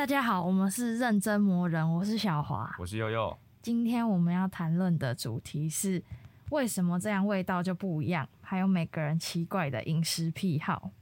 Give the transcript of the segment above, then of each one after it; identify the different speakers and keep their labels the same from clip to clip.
Speaker 1: 大家好，我们是认真磨人，我是小华。
Speaker 2: 我是悠悠。
Speaker 1: 今天我们要谈论的主题是为什么这样味道就不一样，还有每个人奇怪的饮食癖好。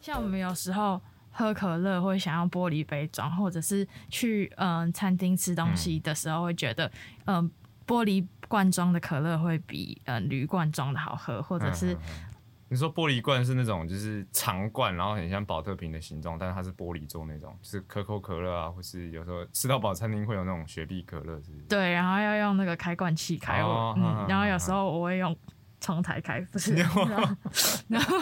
Speaker 1: 像我们有时候喝可乐会想要玻璃杯装，或者是去嗯、餐厅吃东西的时候会觉得嗯、玻璃罐装的可乐会比嗯、铝罐装的好喝，或者是
Speaker 2: 你说玻璃罐是那种就是长罐，然后很像保特瓶的形状，但是它是玻璃做那种，就是可口可乐啊，或是有时候吃到饱餐厅会有那种雪碧可乐，是？
Speaker 1: 对，然后要用那个开罐器开，
Speaker 2: 哦
Speaker 1: 然后有时候我会用冲台开，不是，然后 然后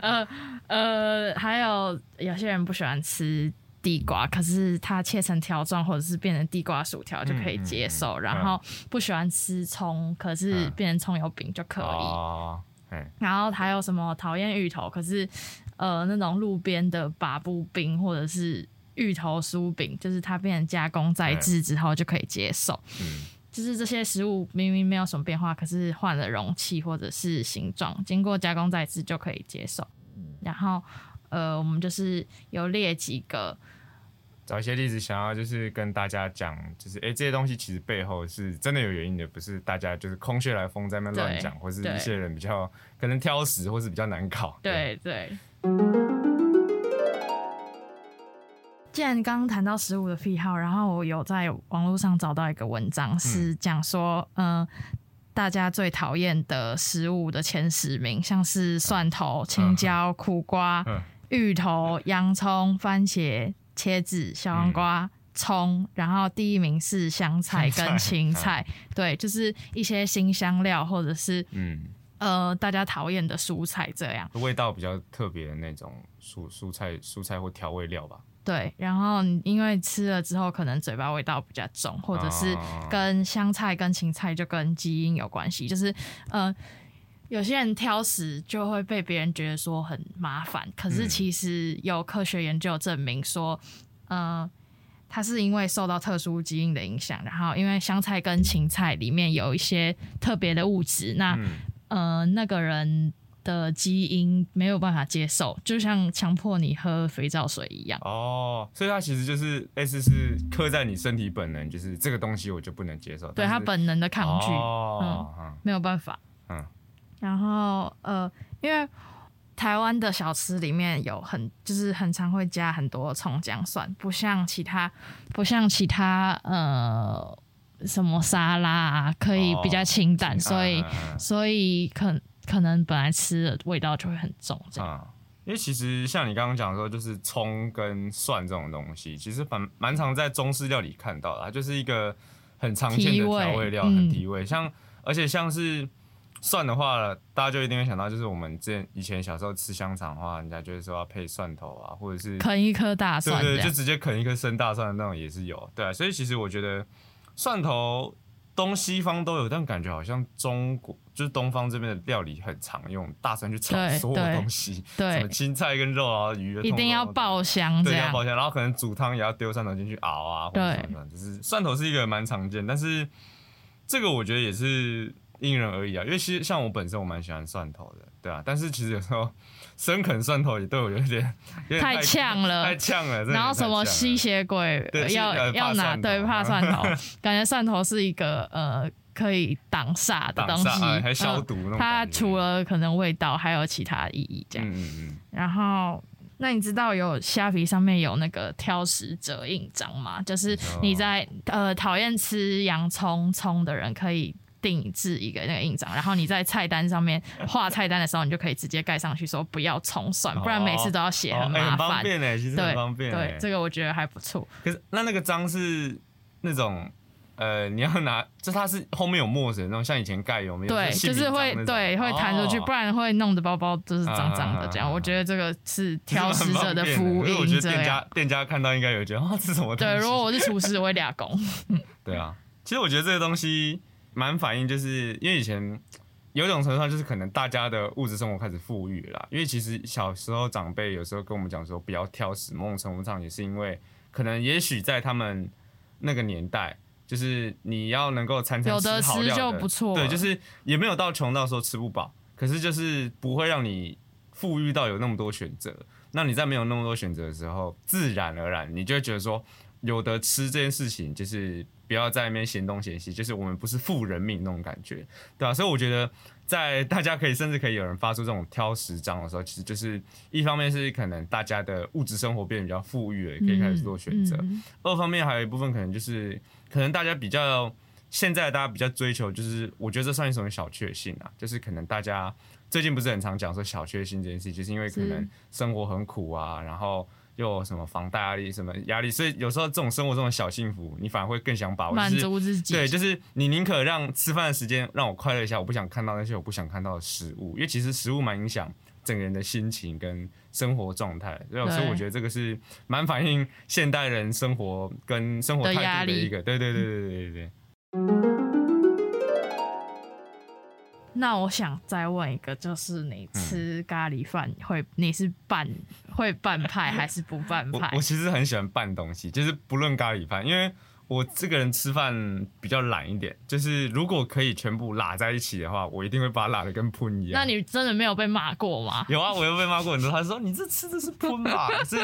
Speaker 1: 呃呃，还有有些人不喜欢吃。地瓜，可是它切成条状或者是变成地瓜薯条就可以接受，
Speaker 2: 嗯嗯嗯
Speaker 1: 然后不喜欢吃葱，可是
Speaker 2: 嗯
Speaker 1: 变成葱油饼就可以。
Speaker 2: 哦，哎，
Speaker 1: 然后还有什么讨厌芋头，可是呃那种路边的把布饼或者是芋头酥饼，就是它变成加工再制之后就可以接受。
Speaker 2: 嗯，
Speaker 1: 就是这些食物明明没有什么变化，可是换了容器或者是形状，经过加工再制就可以接受。然后呃，我们就是有列几个，
Speaker 2: 找一些例子，想要就是跟大家讲，就是哎、这些东西其实背后是真的有原因的，不是大家就是空穴来风在那乱讲，或是一些人比较可能挑食，或是比较难搞。
Speaker 1: 对对。既然刚刚谈到食物的癖好，然后我有在网络上找到一个文章，是讲说，嗯、大家最讨厌的食物的前十名，像是蒜头、青椒、苦瓜、
Speaker 2: 嗯
Speaker 1: 芋头、洋葱、番茄、茄子、小黄瓜。葱，然后第一名是香菜跟青菜，对，就是一些新香料或者是
Speaker 2: 嗯，
Speaker 1: 呃大家讨厌的蔬菜这样。
Speaker 2: 味道比较特别的那种蔬蔬菜蔬菜或调味料吧。
Speaker 1: 对，然后你因为吃了之后，可能嘴巴味道比较重，或者是
Speaker 2: 哦
Speaker 1: 跟香菜跟芹菜就跟基因有关系，就是呃，有些人挑食就会被别人觉得说很麻烦，可是
Speaker 2: 嗯
Speaker 1: 其实有科学研究证明说，呃。它是因为受到特殊基因的影响，然后因为香菜跟芹菜里面有一些特别的物质，那、
Speaker 2: 嗯
Speaker 1: 呃那个人的基因没有办法接受，就像强迫你喝肥皂水一样。
Speaker 2: 哦，所以它其实就是类似是刻在你身体本能，就是这个东西我就不能接受。
Speaker 1: 对他本能的抗拒，
Speaker 2: 哦，嗯
Speaker 1: 没有办法。
Speaker 2: 嗯
Speaker 1: 然后呃，因为台湾的小吃里面有很就是很常会加很多葱姜蒜，不像其他不像其他呃什么沙拉啊，可以比较清淡，
Speaker 2: 清
Speaker 1: 所以、所以可可能本来吃的味道就会很重，这样。
Speaker 2: 啊、因为其实像你刚刚讲说，就是葱跟蒜这种东西，其实蛮蛮常在中式料理看到的，它就是一个很常见的调味料，
Speaker 1: 嗯
Speaker 2: 很提味。像而且像是蒜的话，大家就一定会想到，就是我们之前以前小时候吃香肠的话，人家就是说要配蒜头啊，或者是
Speaker 1: 啃一颗大
Speaker 2: 对对，就直接啃一颗生大蒜的那种也是有，对啊，所以其实我觉得蒜头东西方都有，但感觉好像中国就是东方这边的料理很常用大蒜去炒
Speaker 1: 对
Speaker 2: 所有东西，什
Speaker 1: 对
Speaker 2: 么，青菜跟肉啊、鱼啊，
Speaker 1: 一定要爆香
Speaker 2: 对，要爆。香，然后可能煮汤也要丢蒜头进去熬啊，
Speaker 1: 对
Speaker 2: 就是蒜头是一个蛮常见，但是这个我觉得也是因人而异啊，因为其实像我本身我蛮喜欢蒜头的，对啊，但是其实有时候 生啃蒜头也对我有点有
Speaker 1: 太呛了
Speaker 2: 太呛了，
Speaker 1: 然后什么吸血鬼要要拿对怕蒜头，感觉蒜头是一个呃可以挡煞的东西，
Speaker 2: 还消
Speaker 1: 嗯
Speaker 2: 毒
Speaker 1: 它除了可能味道，还有其他意义这样。
Speaker 2: 嗯嗯嗯，
Speaker 1: 然后，那你知道有虾皮上面有那个挑食者印章吗？就是你在呃讨厌吃洋葱葱的人可以。定制一个那个印章，然后你在菜单上面画菜单的时候，你就可以直接盖上去说不要葱蒜，不然每次都要写
Speaker 2: 很
Speaker 1: 很麻烦。
Speaker 2: 方便哎，其实
Speaker 1: 对
Speaker 2: 很方便哎
Speaker 1: 对，，这个我觉得还不错。
Speaker 2: 可是那那个章是那种。呃，你要拿，就它是后面有墨水的那种，像以前盖有没有？
Speaker 1: 对，就是会对会弹出去，不
Speaker 2: 然
Speaker 1: 然会弄得包包都是脏脏的。这样，我觉得这个是挑食者的福
Speaker 2: 因为我觉得店家，店家看到应该有觉得啊，这是什么？
Speaker 1: 对，如果我是厨师，我会俩工。
Speaker 2: 对啊，其实我觉得这个东西蛮反映，就是因为以前有一种程度上，就是可能大家的物质生活开始富裕了啦。因为其实小时候长辈有时候跟我们讲说不要挑食，某种程度上也是因为可能也许在他们那个年代。就是你要能够餐餐
Speaker 1: 有的吃
Speaker 2: 好料
Speaker 1: 就不错了
Speaker 2: 对，就是也没有到穷到说吃不饱，可是就是不会让你富裕到有那么多选择。那你在没有那么多选择的时候，自然而然你就会觉得说，有的吃这件事情就是不要在那边嫌东嫌西，就是我们不是富人命那种感觉，对吧、所以我觉得。在大家可以甚至可以有人发出这种挑食章的时候，其实就是一方面是可能大家的物质生活变得比较富裕了，也可以开始做选择；
Speaker 1: 嗯
Speaker 2: 二方面还有一部分可能就是可能大家比较现在大家比较追求，就是我觉得这算一种小确幸啊，就是可能大家最近不是很常讲说小确幸这件事，就是因为可能生活很苦啊，然后又有什么房贷压力、什么压力，所以有时候这种生活中的小幸福，你反而会更想把握，
Speaker 1: 满足自己。
Speaker 2: 对，就是你宁可让吃饭的时间让我快乐一下，我不想看到那些我不想看到的食物，因为其实食物蛮影响整个人的心情跟生活状态的，所以所以我觉得这个是蛮反映现代人生活跟生活态度的一个，对对对对对对对。
Speaker 1: 那我想再问一个，就是你
Speaker 2: 嗯
Speaker 1: 吃咖喱饭会，你是拌会拌派还是不拌派
Speaker 2: 我我？其实很喜欢拌东西，就是不论咖喱饭，因为我这个人吃饭比较懒一点，就是如果可以全部拉在一起的话，我一定会把它拉的跟喷一样。
Speaker 1: 那你真的没有被骂过吗？
Speaker 2: 有啊，我又被骂过很多。他说你这吃的是喷吧？是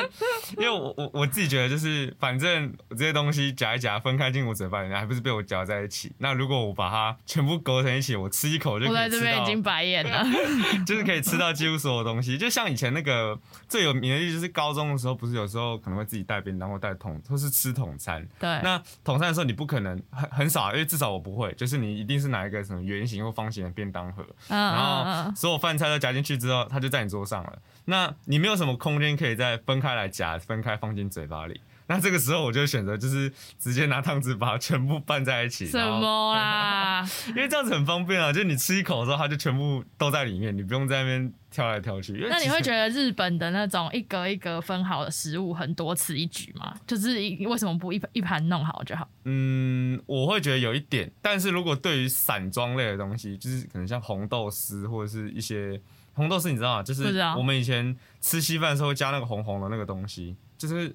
Speaker 2: 因为我我我自己觉得就是，反正我这些东西夹一夹分开进我嘴巴里面，还不是被我夹在一起。那如果我把它全部勾成一起，我吃一口就可以
Speaker 1: 我在这边已经白眼了。
Speaker 2: 就是可以吃到几乎所有东西。就像以前那个最有名的例子，就是高中的时候，不是有时候可能会自己带便当或带桶，或是吃桶餐。
Speaker 1: 对，
Speaker 2: 那统餐的时候，你不可能很很少，因为至少我不会，就是你一定是拿一个什么圆形或方形的便当盒，然后，所有饭菜都夹进去之后，它就在你桌上了。那你没有什么空间可以再分开来夹，分开放进嘴巴里。那这个时候我就选择就是直接拿汤匙把它全部拌在一起，
Speaker 1: 什么啦？
Speaker 2: 因为这样子很方便啊，就是你吃一口的时候，它就全部都在里面，你不用在那边挑来挑去。
Speaker 1: 那你会觉
Speaker 2: 得
Speaker 1: 得日本的那种一格一格分好的食物很多此一举吗？就是一为什么不一一盘弄好就好？
Speaker 2: 嗯，我会觉得有一点，但是如果对于散装类的东西，就是可能像红豆丝或者是一些红豆丝，你知道吗？就是我们以前吃稀饭的时候会加那个红红的那个东西，就是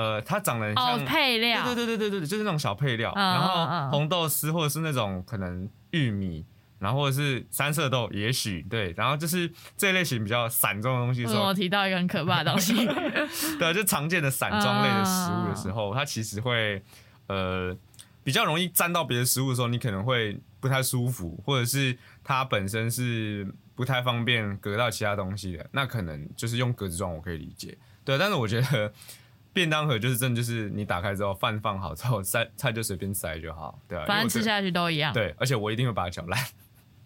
Speaker 2: 呃，它长得很像
Speaker 1: 哦，配料。
Speaker 2: 对对对对对对，就是那种小配料，
Speaker 1: 嗯
Speaker 2: 然后红豆丝或者是那种可能玉米。然后或者是三色豆，也许对，然后就是这类型比较散装的东西的时候
Speaker 1: 我，提到一个很可怕的东西？
Speaker 2: 对啊，就常见的散装类的食物的时候，它其实会呃比较容易沾到别的食物的时候，你可能会不太舒服，或者是它本身是不太方便隔到其他东西的，那可能就是用格子装，我可以理解。对，但是我觉得便当盒就是真的就是你打开之后，饭放好之后，塞菜就随便塞就好，对
Speaker 1: 反正吃下去都一样，
Speaker 2: 对，而且我一定会把它搅烂。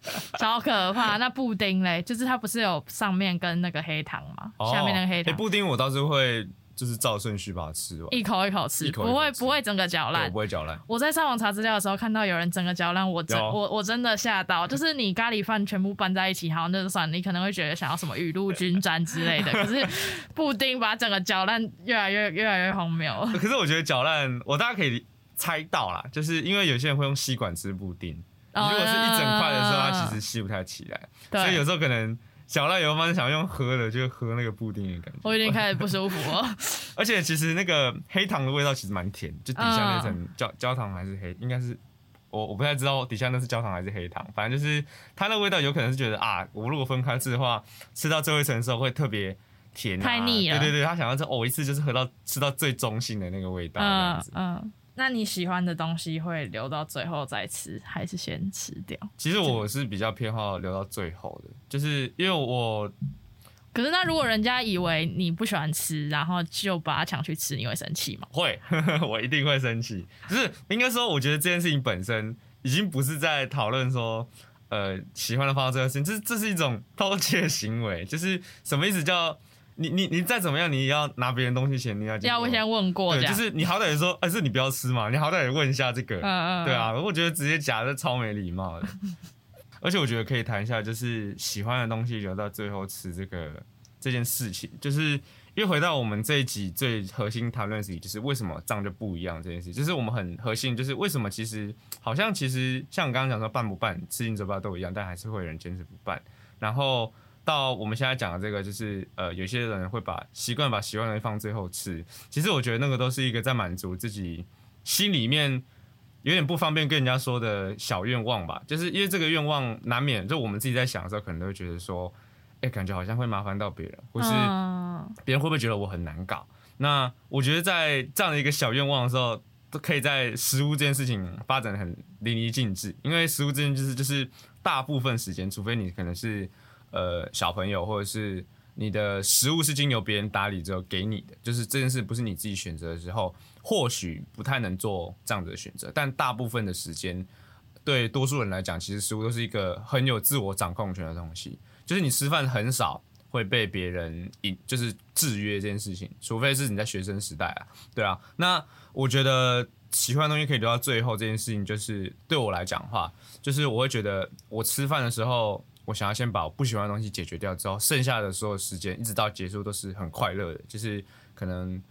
Speaker 1: 超可怕。那布丁嘞，就是它不是有上面跟那个黑糖吗？下面那个黑
Speaker 2: 哎
Speaker 1: 糖，
Speaker 2: 布丁我倒是会就是照顺序把它吃完，
Speaker 1: 一口一口吃，
Speaker 2: 一口一口
Speaker 1: 不会
Speaker 2: 吃
Speaker 1: 不会整个搅烂
Speaker 2: 对我不。会搅烂。
Speaker 1: 我在上网查资料的时候看到有人整个搅烂，我真
Speaker 2: 有
Speaker 1: 我我真的吓到，就是你咖喱饭全部拌在一起，好那就算了，你可能会觉得想要什么雨露均沾之类的，可是布丁把整个搅烂，越来越越来越荒谬。
Speaker 2: 可是我觉得搅烂，我大家可以猜到啦，就是因为有些人会用吸管吃布丁，你如果是一整块的时候，它其实吸不太起来，所以有，时候可能搅烂以后，发现想用喝的，就喝那个布丁的感觉。
Speaker 1: 我有点开始不舒服了。
Speaker 2: 而且其实那个黑糖的味道其实蛮甜，就底下那
Speaker 1: 嗯
Speaker 2: 层焦焦糖还是黑，应该是我我不太知道底下那是焦糖还是黑糖，反正就是它那味道有可能是觉得啊，我如果分开吃的话，吃到最后一层的时候会特别甜、啊，
Speaker 1: 太腻了
Speaker 2: 对对对，他想要这哦一次就是喝到吃到最中性的那个味道这样
Speaker 1: 嗯
Speaker 2: 子。
Speaker 1: 嗯，那你喜欢的东西会留到最后再吃，还是先吃掉？
Speaker 2: 其实我是比较偏好留到最后的，就是因为我
Speaker 1: 可是那如果人家以为你不喜欢吃，然后就把它抢去吃，你会生气吗？
Speaker 2: 会，我一定会生气。就是应该说，我觉得这件事情本身已经不是在讨论说，呃，喜欢的放到这个事情，这这是一种偷窃行为。就是什么意思叫你你你再怎么样，你也要拿别人东西前，你要
Speaker 1: 要我先问过
Speaker 2: 对，就。是你好歹也说，哎、是你不要吃嘛，你好歹也问一下这个，
Speaker 1: 嗯嗯，
Speaker 2: 对啊，我觉得直接夹的超没礼貌的。而且我觉得可以谈一下，就是喜欢的东西留到最后吃这个这件事情，就是因为回到我们这一集最核心谈论的事情，就是为什么账就不一样这件事，就是我们很核心，就是为什么其实好像其实像你刚刚讲说办不办吃进嘴巴都一样，但还是会有人坚持不办。然后到我们现在讲的这个，就是呃，有些人会把习惯把喜欢的东西放最后吃，其实我觉得那个都是一个在满足自己心里面有点不方便跟人家说的小愿望吧，就是因为这个愿望难免就我们自己在想的时候，可能都会觉得说，哎、感觉好像会麻烦到别人，或是
Speaker 1: 嗯。
Speaker 2: 别人会不会觉得我很难搞？那我觉得在这样的一个小愿望的时候，都可以在食物这件事情发展的很淋漓尽致，因为食物这件事就是大部分时间，除非你可能是呃小朋友，或者是你的食物是经由别人打理之后给你的，就是这件事不是你自己选择的时候，或许不太能做这样子的选择，但大部分的时间。对多数人来讲，其实食物都是一个很有自我掌控权的东西。就是你吃饭很少会被别人引，就是制约这件事情，除非是你在学生时代啊，对啊。那我觉得喜欢的东西可以留到最后，这件事情就是对我来讲的话，就是我会觉得我吃饭的时候，我想要先把我不喜欢的东西解决掉之后，剩下的所有时间一直到结束都是很快乐的。就是可能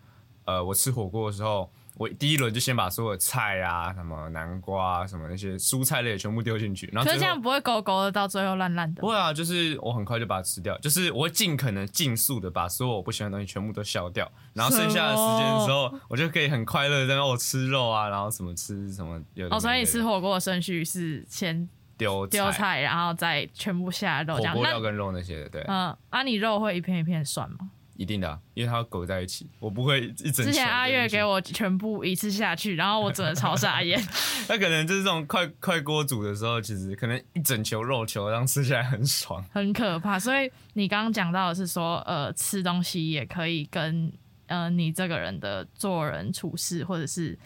Speaker 2: 呃，我吃火锅的时候。我第一轮就先把所有菜啊，什么南瓜啊，什么那些蔬菜类全部丢进去，然后
Speaker 1: 可是这样不会勾勾的，到最后烂烂的
Speaker 2: 不。会啊，就是我很快就把它吃掉，就是我会尽可能尽速的把所有我不喜欢的东西全部都消掉，然后剩下的时间的时候，我就可以很快乐的在那我吃肉啊，然后什么吃什么有的
Speaker 1: 哦，所以你吃火锅的顺序是先
Speaker 2: 丢
Speaker 1: 丢菜，然后再全部下肉
Speaker 2: 火
Speaker 1: 这样。
Speaker 2: 锅料跟肉那些的，对，
Speaker 1: 嗯，啊，你肉会一片一片涮吗？
Speaker 2: 一定的啊、因为它要裹在一起，我不会一整。
Speaker 1: 之前阿月给，我全部一次下去，然后我真的超傻眼。
Speaker 2: 那可能就是这种快快锅煮的时候，其实可能一整球肉球，这样吃起来很爽。
Speaker 1: 很可怕。所以你刚刚讲到的是说，呃，吃东西也可以跟呃你这个人的做人处事，或者是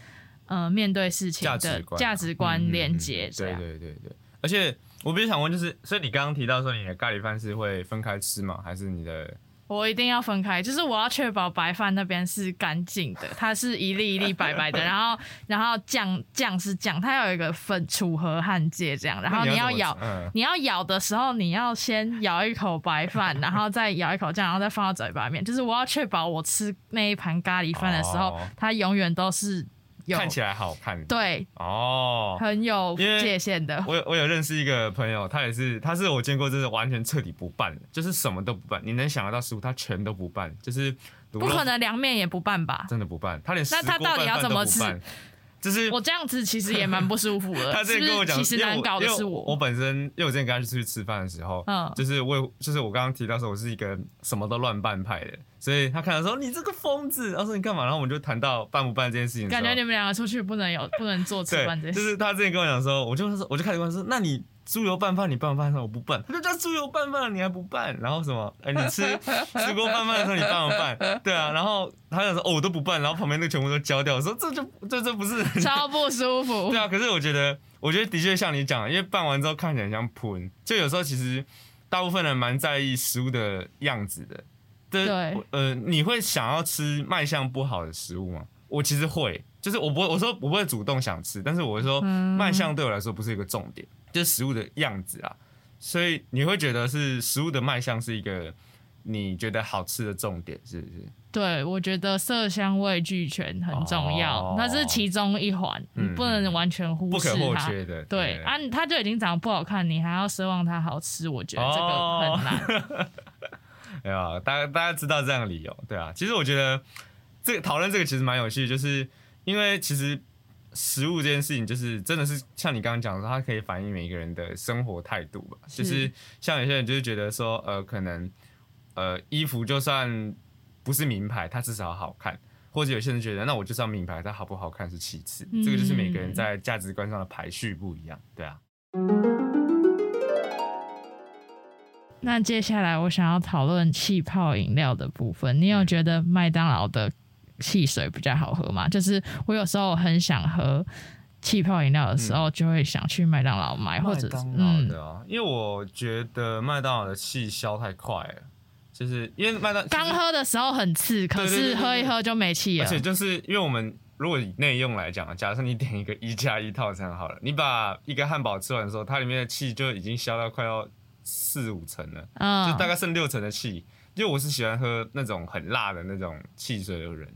Speaker 1: 呃面对事情的
Speaker 2: 价值观啊
Speaker 1: 价值观
Speaker 2: 嗯嗯
Speaker 1: 连接这样。
Speaker 2: 对对对，而且我比较想问，就是，所以你刚刚提到说你的咖喱饭是会分开吃吗？还是你的？
Speaker 1: 我一定要分开，就是我要确保白饭那边是干净的，它是一粒一粒白白的，然后然后酱酱是酱，它有一个分楚河汉界这样，然后你要咬你要咬的时候，你要先咬一口白饭，然后再咬一口酱，然后再放到嘴巴里面。就是我要确保我吃那一盘咖喱饭的时候，
Speaker 2: 哦
Speaker 1: 它永远都是有
Speaker 2: 看起来好看。
Speaker 1: 对
Speaker 2: 哦，
Speaker 1: 很有界限的。
Speaker 2: 我有我有认识一个朋友，他也是，他是我见过，真的完全彻底不拌的，就是什么都不拌，你能想得到食物，他全都不拌，就是
Speaker 1: 不可能凉面也不拌吧？
Speaker 2: 真的不拌，他连
Speaker 1: 那他到底要怎么吃？
Speaker 2: 就是
Speaker 1: 我这样子其实也蛮不舒服的。
Speaker 2: 他之前跟我讲，
Speaker 1: 是是其实难搞的是
Speaker 2: 我。我本身，因为我之前跟他出去吃饭的时候，
Speaker 1: 嗯
Speaker 2: 就是我有就是我刚刚提到说我是一个什么都乱办派的，所以他看到说你这个疯子，他说你干嘛？然后我们就谈到办不办这件事情
Speaker 1: 感觉你们两个出去不能有不能做吃饭这
Speaker 2: 对，
Speaker 1: 件事。
Speaker 2: 就是他之前跟我讲说，我就说我就开始问他说，那你猪油拌饭你拌不拌？他说我不拌，他就叫猪油拌饭你还不拌，然后什么？哎、你吃 吃过拌饭的时候你拌不拌？对啊，然后他就说哦我都不拌，然后旁边那全部都焦掉，我说这就这这不是
Speaker 1: 超不舒服
Speaker 2: 对。啊，可是我觉得，我觉得的确像你讲的，因为拌完之后看起来很像喷，就有时候其实大部分人蛮在意食物的样子的。对
Speaker 1: 对
Speaker 2: 呃，你会想要吃卖相不好的食物吗？我其实会，就是我不会，我说我不会主动想吃，但是我会说
Speaker 1: 嗯
Speaker 2: 卖相对我来说不是一个重点，就是食物的样子啊。所以你会觉得是食物的卖相是一个你觉得好吃的重点，是不是？
Speaker 1: 对，我觉得色香味俱全很重要，
Speaker 2: 哦
Speaker 1: 那是其中一环，你
Speaker 2: 嗯
Speaker 1: 不能完全忽视
Speaker 2: 不可或
Speaker 1: 它。
Speaker 2: 缺的。
Speaker 1: 对啊，它就已经长得不好看，你还要奢望它好吃，我觉得这
Speaker 2: 哦
Speaker 1: 个很难。
Speaker 2: 对啊，大家大家知道这样的理由，对啊。其实我觉得这个讨论这个其实蛮有趣的，就是因为其实食物这件事情，就是真的是像你刚刚讲的说，它可以反映每一个人的生活态度吧。
Speaker 1: 是
Speaker 2: 就是像有些人就是觉得说，呃，可能呃衣服就算不是名牌，它至少好看。或者有些人觉得，那我就是要名牌，它好不好看是其次。
Speaker 1: 嗯
Speaker 2: 这个就是每个人在价值观上的排序不一样，对啊。
Speaker 1: 那接下来我想要讨论气泡饮料的部分，你有觉得麦当劳的汽水比较好喝嘛？就是我有时候很想喝气泡饮料的时候，就会想去麦当劳买，或者嗯，
Speaker 2: 因为我觉得麦当劳的气消太快了，就是因为麦当
Speaker 1: 刚喝的时候很刺，可是喝一喝就没气了。
Speaker 2: 而且就是因为我们如果以内用来讲，假设你点一个一加一套餐好了，你把一个汉堡吃完的时候，它里面的气就已经消到快要四五成了，
Speaker 1: 嗯，
Speaker 2: 就大概剩六成的气。因为我是喜欢喝那种很辣的那种汽水的人，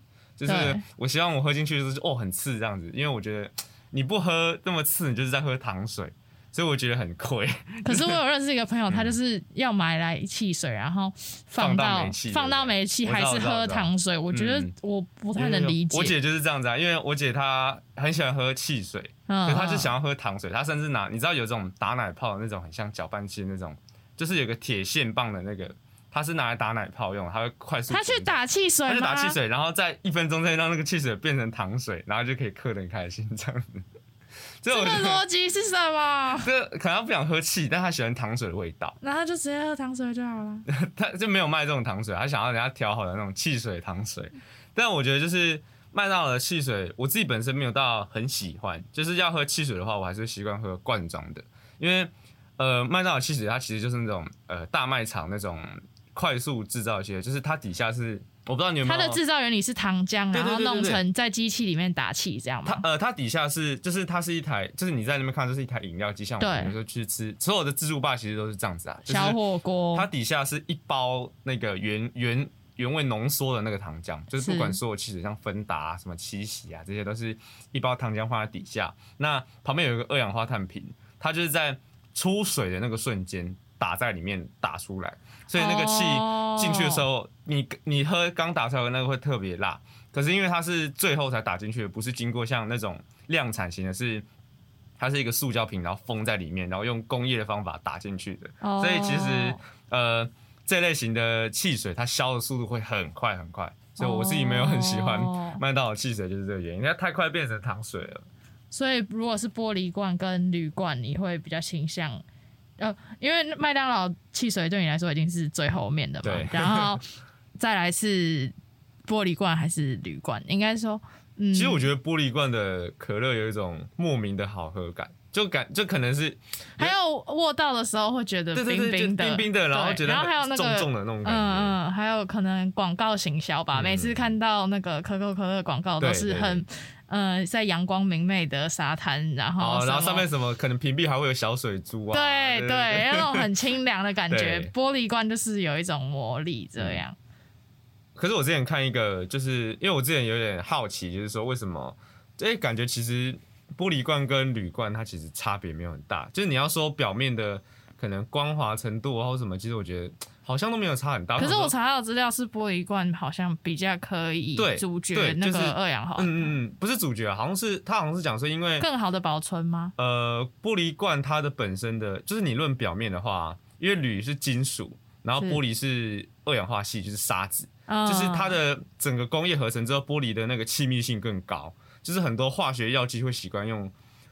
Speaker 2: 就是我希望我喝进去就是哦很刺这样子，因为我觉得你不喝那么刺，你就是在喝糖水。所以我觉得很亏。
Speaker 1: 可是我有认识一个朋友，他就是要买来汽水，然后放到放到煤气，还是喝糖水。我觉得我不太能理解。
Speaker 2: 我姐就是这样子啊，因为我姐她很喜欢喝汽水，她就想要喝糖水。她甚至拿你知道有这种打奶泡的那种很像搅拌器那种，就是有个铁线棒的那个，它是拿来打奶泡用，它会快速。
Speaker 1: 他去打汽水，
Speaker 2: 他去打汽水，然后在一分钟内让那个汽水变成糖水，然后就可以嗑得很开心这样子。
Speaker 1: 这个逻辑是什么？
Speaker 2: 这可能他不想喝气，但他喜欢糖水的味道，
Speaker 1: 那他就直接喝糖水就好了。
Speaker 2: 他就没有卖这种糖水，他想要人家调好的那种汽水糖水。但我觉得就是麦当劳的汽水，我自己本身没有到很喜欢。就是要喝汽水的话，我还是习惯喝罐装的，因为呃麦当劳汽水它其实就是那种呃大卖场那种快速制造一些，就是它底下是。我不知道你有没有
Speaker 1: 它的制造原理是糖浆，然后弄成在机器里面打气这样吗？
Speaker 2: 它呃，它底下是就是它是一台，就是你在那边看，就是一台饮料机，像我们有时候去吃所有的自助吧，其实都是这样子啊。
Speaker 1: 小火锅，
Speaker 2: 它底下是一包那个原原原味浓缩的那个糖浆，就是不管所有汽水像芬达、什么七喜啊，这些都是一包糖浆放在底下。那旁边有一个二氧化碳瓶，它就是在出水的那个瞬间打在里面打出来。所以那个气进去的时候，你你喝刚打出来的那个会特别辣，可是因为它是最后才打进去的，不是经过像那种量产型的，是它是一个塑胶瓶，然后封在里面，然后用工业的方法打进去的。所以其实呃这类型的汽水，它消的速度会很快很快，所以我自己没有很喜欢 麦当劳汽水，就是这个原因，它太快变成糖水了。
Speaker 1: 所以如果是玻璃罐跟铝罐，你会比较倾向。呃，因为麦当劳汽水对你来说已经是最后面的嘛，然后再来是玻璃罐还是铝罐？应该说，嗯，
Speaker 2: 其实我觉得玻璃罐的可乐有一种莫名的好喝感，就感就可能是
Speaker 1: 还有握到的时候会觉得冰冰的，
Speaker 2: 冰冰的，然后觉得
Speaker 1: 然后还有那个
Speaker 2: 重重的那种感觉，
Speaker 1: 嗯嗯，还有可能广告行销吧，每次看到那个可口可乐广告都是很。嗯，在阳光明媚的沙滩，然后
Speaker 2: 然后上面什么可能屏蔽还会有小水珠啊？
Speaker 1: 对对，那种很清凉的感觉。玻璃罐就是有一种魔力这样。
Speaker 2: 可是我之前看一个，就是因为我之前有点好奇，就是说为什么？哎，感觉其实玻璃罐跟铝罐它其实差别没有很大，就是你要说表面的可能光滑程度或什么，其实我觉得。好像都没有差很大。
Speaker 1: 可是我查到资料是玻璃罐，好像比较可以主角那个二氧化碳。
Speaker 2: 嗯嗯嗯，不是主角，好像是他好像是讲说因为
Speaker 1: 更好的保存吗？
Speaker 2: 呃，玻璃罐它的本身的就是你论表面的话，因为铝是金属，然后玻璃是二氧化系，就是沙子，就是它的整个工业合成之后，玻璃的那个气密性更高。就是很多化学药剂会习惯用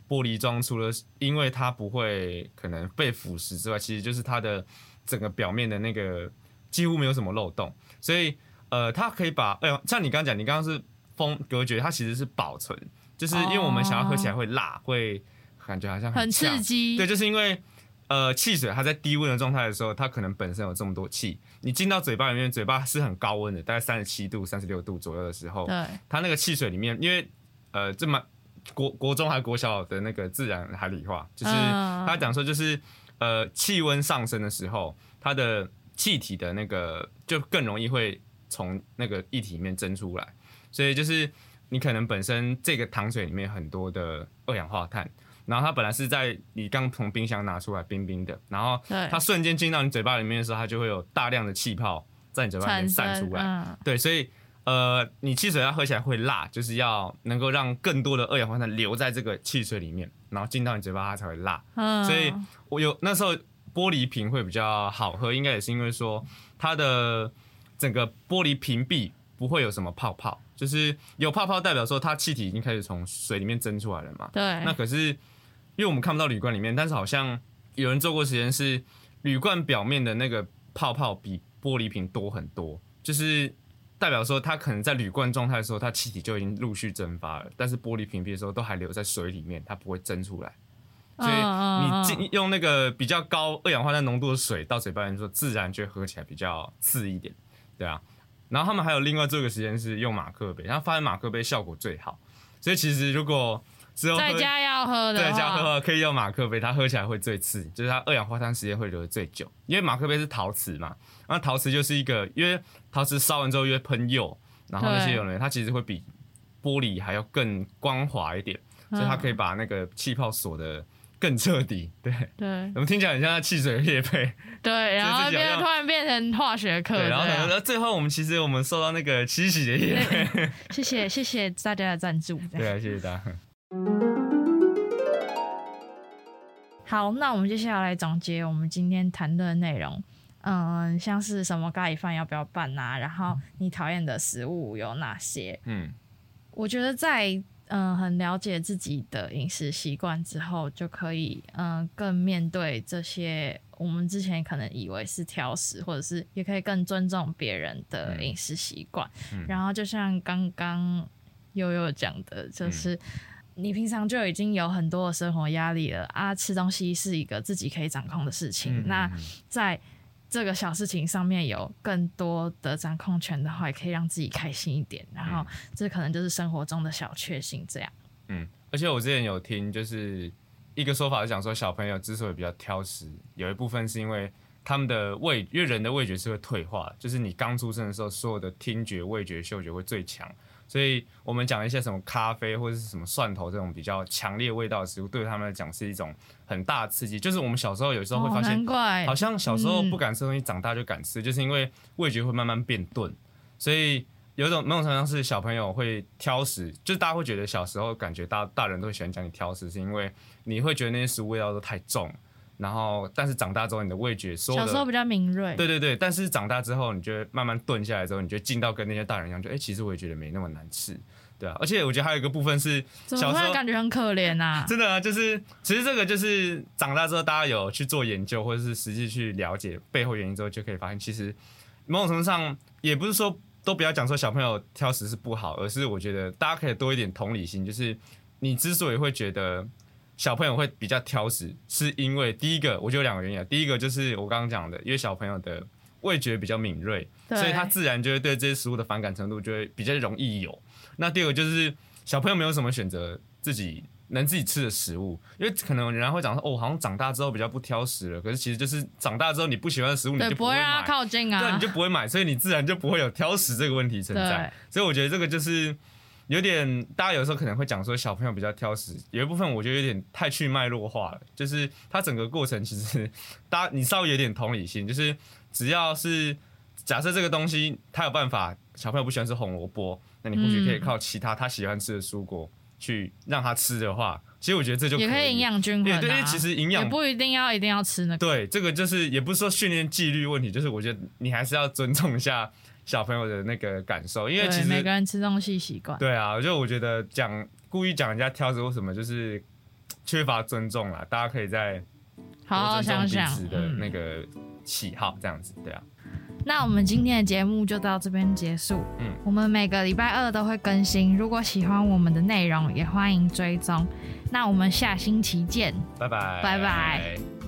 Speaker 2: 玻璃装，除了因为它不会可能被腐蚀之外，其实就是它的。整个表面的那个几乎没有什么漏洞，所以呃，它可以把哎呦，像你刚刚讲，你刚刚是封隔绝，它其实是保存，就是因为我们想要喝起来会辣，会感觉好像
Speaker 1: 很刺激。
Speaker 2: 对，就是因为呃，汽水它在低温的状态的时候，它可能本身有这么多气，你进到嘴巴里面，嘴巴是很高温的，大概三十七度、三十六度左右的时候，
Speaker 1: 对，
Speaker 2: 它那个汽水里面，因为呃，这么国国中还国小的那个自然海理化，就是他讲说就是。呃，气温上升的时候，它的气体的那个就更容易会从那个液体里面蒸出来，所以就是你可能本身这个糖水里面很多的二氧化碳，然后它本来是在你刚从冰箱拿出来冰冰的，然后它瞬间进到你嘴巴里面的时候，它就会有大量的气泡在你嘴巴里面散出来，对，所以呃，你汽水要喝起来会辣，就是要能够让更多的二氧化碳留在这个汽水里面。然后进到你嘴巴，它才会辣。嗯，所以我有那时候玻璃瓶会比较好喝，应该也是因为说它的整个玻璃瓶壁不会有什么泡泡，就是有泡泡代表说它气体已经开始从水里面蒸出来了嘛。
Speaker 1: 对。
Speaker 2: 那可是因为我们看不到铝罐里面，但是好像有人做过实验，是铝罐表面的那个泡泡比玻璃瓶多很多，就是。代表说，它可能在铝罐状态的时候，它气体就已经陆续蒸发了，但是玻璃瓶壁的时候都还留在水里面，它不会蒸出来。所以你进用那个比较高二氧化碳浓度的水到嘴巴里面，说自然就喝起来比较刺一点，对啊。然后他们还有另外做个实验是用马克杯，然后发现马克杯效果最好。所以其实如果
Speaker 1: 在家要喝的，
Speaker 2: 在家喝可以用马克杯，它喝起来会最刺，就是它二氧化碳时间会留的最久，因为马克杯是陶瓷嘛。那陶瓷就是一个，因为陶瓷烧完之后因为喷釉，然后那些有呢，它其实会比玻璃还要更光滑一点，所以它可以把那个气泡锁的更彻底。对，
Speaker 1: 对
Speaker 2: 我们听起来很像汽水液配。
Speaker 1: 对，然后变突然变成化学课
Speaker 2: 对，然后最后我们其实我们受到那个七喜的液配。
Speaker 1: 谢谢谢谢大家的赞助。
Speaker 2: 对啊，谢谢大家。
Speaker 1: 好，那我们接下来总结我们今天谈论的内容。嗯，像是什么咖喱饭要不要拌啊？然后你讨厌的食物有哪些？
Speaker 2: 嗯
Speaker 1: 我觉得在嗯很了解自己的饮食习惯之后，就可以嗯更面对这些我们之前可能以为是挑食，或者是也可以更尊重别人的饮食习惯。
Speaker 2: 嗯
Speaker 1: 然后就像刚刚悠悠讲的，就是。你平常就已经有很多的生活压力了啊，吃东西是一个自己可以掌控的事情。
Speaker 2: 嗯
Speaker 1: 那
Speaker 2: 嗯
Speaker 1: 在这个小事情上面有更多的掌控权的话，也可以让自己开心一点。然后这可能就是生活中的小确幸，这样。
Speaker 2: 嗯，而且我之前有听，就是一个说法是讲说，小朋友之所以比较挑食，有一部分是因为他们的味，因为人的味觉是会退化，就是你刚出生的时候，所有的听觉、味觉、嗅觉会最强。所以我们讲一些什么咖啡或者是什么蒜头这种比较强烈味道的食物，对他们来讲是一种很大的刺激。就是我们小时候有时候会发
Speaker 1: 哦、
Speaker 2: 现
Speaker 1: 难，怪
Speaker 2: 好像小时候
Speaker 1: 嗯
Speaker 2: 不敢吃东西，长大就敢吃，就是因为味觉会慢慢变钝，所以有一种某种程度上是小朋友会挑食，就是大家会觉得小时候感觉大大人都会喜欢讲你挑食，是因为你会觉得那些食物味道都太重，然后但是长大之后你的味觉所有的。
Speaker 1: 小时候比较敏锐。
Speaker 2: 对对对，但是长大之后，你就会慢慢钝下来之后，你就进到跟那些大人一样，就哎、其实我也觉得没那么难吃，对啊。而且我觉得还有一个部分是，
Speaker 1: 怎么突
Speaker 2: 小时候
Speaker 1: 然感觉很可怜啊？
Speaker 2: 真的啊，就是其实这个就是长大之后，大家有去做研究，或者是实际去了解背后原因之后，就可以发现，其实某种程度上也不是说都不要讲说小朋友挑食是不好，而是我觉得大家可以多一点同理心，就是你之所以会觉得小朋友会比较挑食，是因为第一个我觉得有两个原因啊，第一个就是我刚刚讲的，因为小朋友的味觉比较敏锐，所以他自然就会对这些食物的反感程度就会比较容易有。那第二个就是小朋友没有什么选择自己能自己吃的食物，因为可能人家会讲说哦，好像长大之后比较不挑食了，可是其实就是长大之后你不喜欢的食物你，就
Speaker 1: 不会让他
Speaker 2: 买。
Speaker 1: 靠近啊。
Speaker 2: 对，你就不会买，所以你自然就不会有挑食这个问题存在。所以我觉得这个就是有点，大家有时候可能会讲说小朋友比较挑食，有一部分我觉得有点太去脉络化了，就是它整个过程其实大家你稍微有点同理心，就是只要是假设这个东西它有办法，小朋友不喜欢吃红萝卜，那你或许可以
Speaker 1: 嗯
Speaker 2: 靠其他他喜欢吃的蔬果去让他吃的话，其实我觉得这就
Speaker 1: 也可以营养均衡、啊。
Speaker 2: 对对，因为其实营养
Speaker 1: 也不一定要一定要吃那个。
Speaker 2: 对，这个就是也不是说训练纪律问题，就是我觉得你还是要尊重一下小朋友的那个感受，因为其实
Speaker 1: 每个人吃东西习惯。
Speaker 2: 对啊，就我觉得讲故意讲人家挑食或什么，就是缺乏尊重啦。大家可以再
Speaker 1: 好好想想
Speaker 2: 彼此的
Speaker 1: 嗯
Speaker 2: 那个喜好，这样子，对啊。
Speaker 1: 那我们今天的节目就到这边结束。
Speaker 2: 嗯，
Speaker 1: 我们每个礼拜二都会更新，如果喜欢我们的内容，也欢迎追踪。那我们下星期见。
Speaker 2: 拜拜，
Speaker 1: 拜拜。